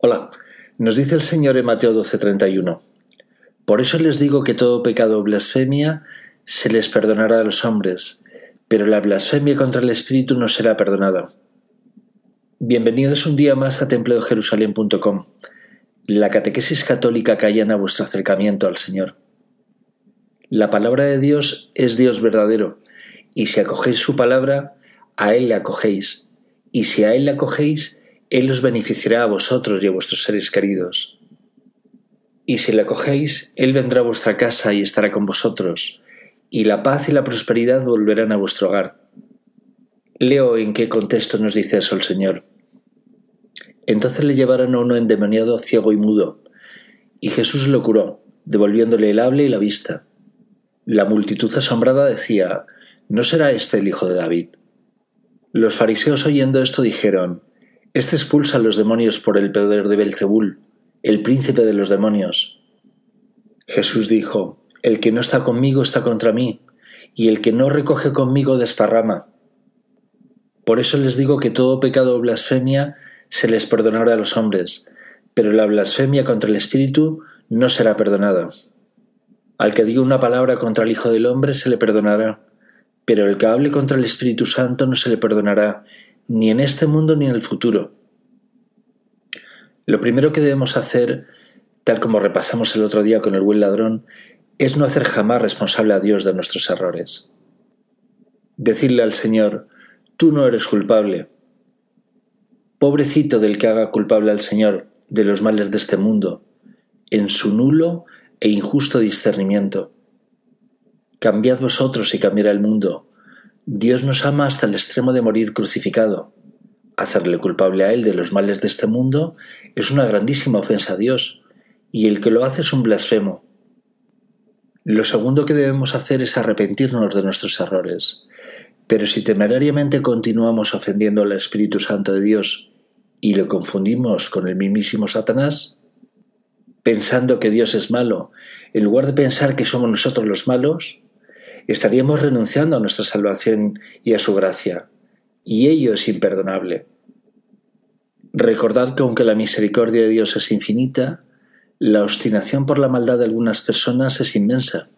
Hola, nos dice el Señor en Mateo 12:31. Por eso les digo que todo pecado o blasfemia se les perdonará a los hombres, pero la blasfemia contra el Espíritu no será perdonada. Bienvenidos un día más a templodejerusalén.com, la catequesis católica que allana vuestro acercamiento al Señor. La palabra de Dios es Dios verdadero, y si acogéis su palabra, a Él le acogéis, y si a Él le acogéis, él os beneficiará a vosotros y a vuestros seres queridos. Y si le acogéis, Él vendrá a vuestra casa y estará con vosotros, y la paz y la prosperidad volverán a vuestro hogar. Leo en qué contexto nos dice eso el Señor. Entonces le llevaron a uno endemoniado ciego y mudo, y Jesús lo curó, devolviéndole el habla y la vista. La multitud asombrada decía, ¿no será este el hijo de David? Los fariseos oyendo esto dijeron, este expulsa a los demonios por el poder de Belzebul, el príncipe de los demonios. Jesús dijo, El que no está conmigo está contra mí, y el que no recoge conmigo desparrama. Por eso les digo que todo pecado o blasfemia se les perdonará a los hombres, pero la blasfemia contra el Espíritu no será perdonada. Al que diga una palabra contra el Hijo del Hombre se le perdonará, pero el que hable contra el Espíritu Santo no se le perdonará, ni en este mundo ni en el futuro. Lo primero que debemos hacer, tal como repasamos el otro día con el buen ladrón, es no hacer jamás responsable a Dios de nuestros errores. Decirle al Señor, tú no eres culpable. Pobrecito del que haga culpable al Señor de los males de este mundo, en su nulo e injusto discernimiento. Cambiad vosotros y cambiará el mundo, Dios nos ama hasta el extremo de morir crucificado. Hacerle culpable a Él de los males de este mundo es una grandísima ofensa a Dios, y el que lo hace es un blasfemo. Lo segundo que debemos hacer es arrepentirnos de nuestros errores. Pero si temerariamente continuamos ofendiendo al Espíritu Santo de Dios y lo confundimos con el mismísimo Satanás, pensando que Dios es malo, en lugar de pensar que somos nosotros los malos, estaríamos renunciando a nuestra salvación y a su gracia, y ello es imperdonable. Recordad que aunque la misericordia de Dios es infinita, la obstinación por la maldad de algunas personas es inmensa.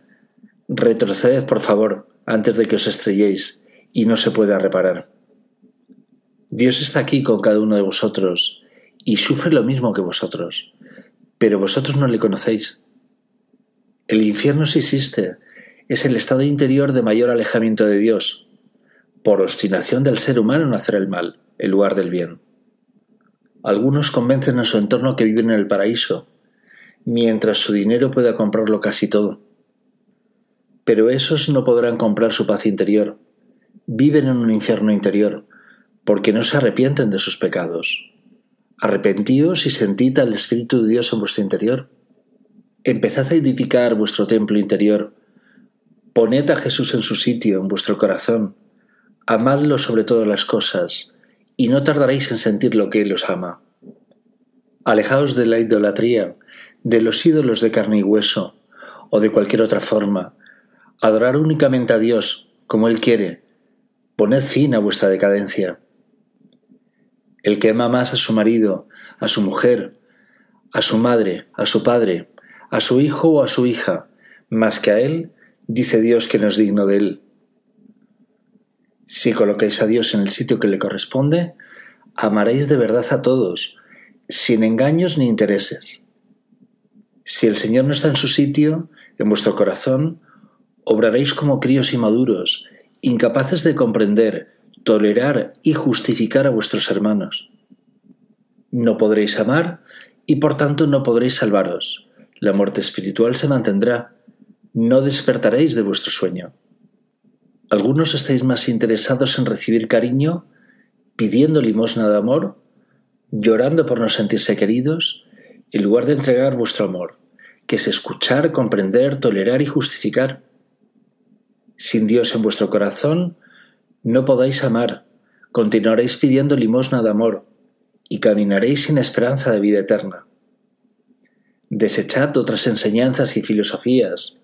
Retroceded, por favor, antes de que os estrelléis y no se pueda reparar. Dios está aquí con cada uno de vosotros y sufre lo mismo que vosotros, pero vosotros no le conocéis. El infierno sí existe, es el estado interior de mayor alejamiento de Dios, por obstinación del ser humano en hacer el mal, en lugar del bien. Algunos convencen a su entorno que viven en el paraíso, mientras su dinero pueda comprarlo casi todo. Pero esos no podrán comprar su paz interior. Viven en un infierno interior, porque no se arrepienten de sus pecados. Arrepentíos y sentid al Espíritu de Dios en vuestro interior. Empezad a edificar vuestro templo interior Poned a Jesús en su sitio, en vuestro corazón, amadlo sobre todas las cosas, y no tardaréis en sentir lo que Él os ama. Alejaos de la idolatría, de los ídolos de carne y hueso, o de cualquier otra forma. Adorar únicamente a Dios, como Él quiere. Poned fin a vuestra decadencia. El que ama más a su marido, a su mujer, a su madre, a su padre, a su hijo o a su hija, más que a Él, dice Dios que no es digno de él. Si colocáis a Dios en el sitio que le corresponde, amaréis de verdad a todos, sin engaños ni intereses. Si el Señor no está en su sitio, en vuestro corazón, obraréis como críos inmaduros, incapaces de comprender, tolerar y justificar a vuestros hermanos. No podréis amar y por tanto no podréis salvaros. La muerte espiritual se mantendrá, no despertaréis de vuestro sueño. Algunos estáis más interesados en recibir cariño, pidiendo limosna de amor, llorando por no sentirse queridos, en lugar de entregar vuestro amor, que es escuchar, comprender, tolerar y justificar. Sin Dios en vuestro corazón, no podáis amar, continuaréis pidiendo limosna de amor, y caminaréis sin esperanza de vida eterna. Desechad otras enseñanzas y filosofías,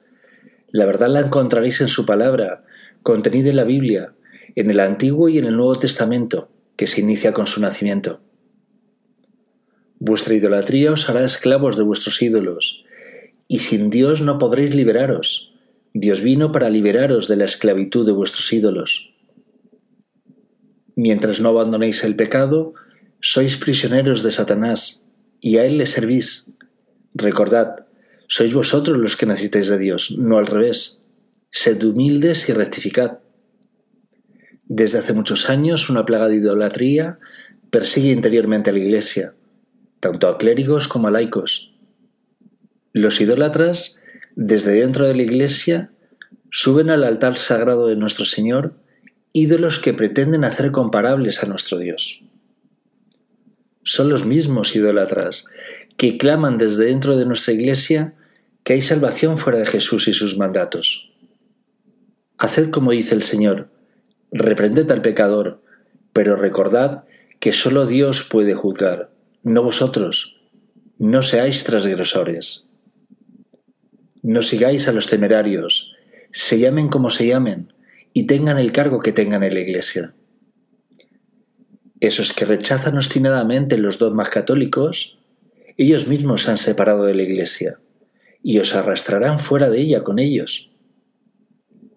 la verdad la encontraréis en su palabra, contenida en la Biblia, en el Antiguo y en el Nuevo Testamento, que se inicia con su nacimiento. Vuestra idolatría os hará esclavos de vuestros ídolos, y sin Dios no podréis liberaros. Dios vino para liberaros de la esclavitud de vuestros ídolos. Mientras no abandonéis el pecado, sois prisioneros de Satanás, y a él le servís. Recordad, sois vosotros los que necesitáis de Dios, no al revés. Sed humildes y rectificad. Desde hace muchos años una plaga de idolatría persigue interiormente a la Iglesia, tanto a clérigos como a laicos. Los idólatras, desde dentro de la Iglesia, suben al altar sagrado de nuestro Señor ídolos que pretenden hacer comparables a nuestro Dios. Son los mismos idólatras que claman desde dentro de nuestra Iglesia que hay salvación fuera de Jesús y sus mandatos. Haced como dice el Señor, reprended al pecador, pero recordad que sólo Dios puede juzgar, no vosotros. No seáis transgresores. No sigáis a los temerarios, se llamen como se llamen y tengan el cargo que tengan en la Iglesia. Esos que rechazan obstinadamente los dogmas católicos, ellos mismos se han separado de la Iglesia y os arrastrarán fuera de ella con ellos.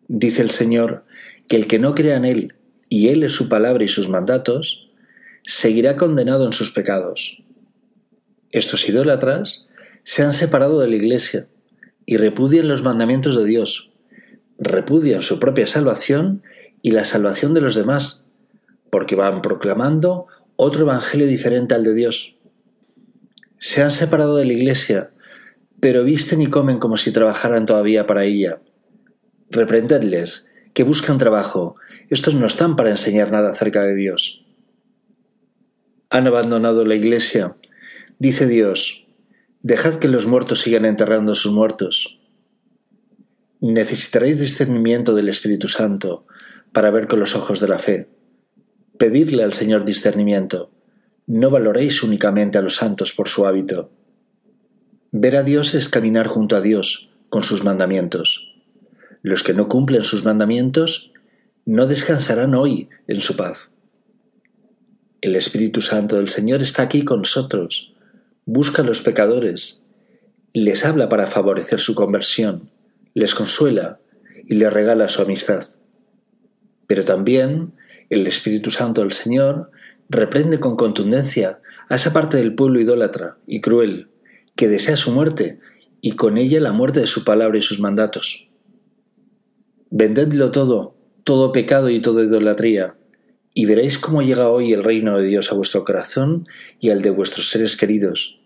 Dice el Señor que el que no crea en Él y Él es su palabra y sus mandatos, seguirá condenado en sus pecados. Estos idólatras se han separado de la Iglesia y repudian los mandamientos de Dios, repudian su propia salvación y la salvación de los demás, porque van proclamando otro evangelio diferente al de Dios. Se han separado de la Iglesia, pero visten y comen como si trabajaran todavía para ella. Reprendedles, que buscan trabajo, estos no están para enseñar nada acerca de Dios han abandonado la iglesia. Dice Dios, dejad que los muertos sigan enterrando a sus muertos. Necesitaréis discernimiento del Espíritu Santo para ver con los ojos de la fe. Pedidle al Señor discernimiento. No valoréis únicamente a los santos por su hábito. Ver a Dios es caminar junto a Dios con sus mandamientos. Los que no cumplen sus mandamientos no descansarán hoy en su paz. El Espíritu Santo del Señor está aquí con nosotros. Busca a los pecadores, les habla para favorecer su conversión, les consuela y les regala su amistad. Pero también el Espíritu Santo del Señor reprende con contundencia a esa parte del pueblo idólatra y cruel que desea su muerte y con ella la muerte de su palabra y sus mandatos. Vendedlo todo, todo pecado y toda idolatría, y veréis cómo llega hoy el reino de Dios a vuestro corazón y al de vuestros seres queridos,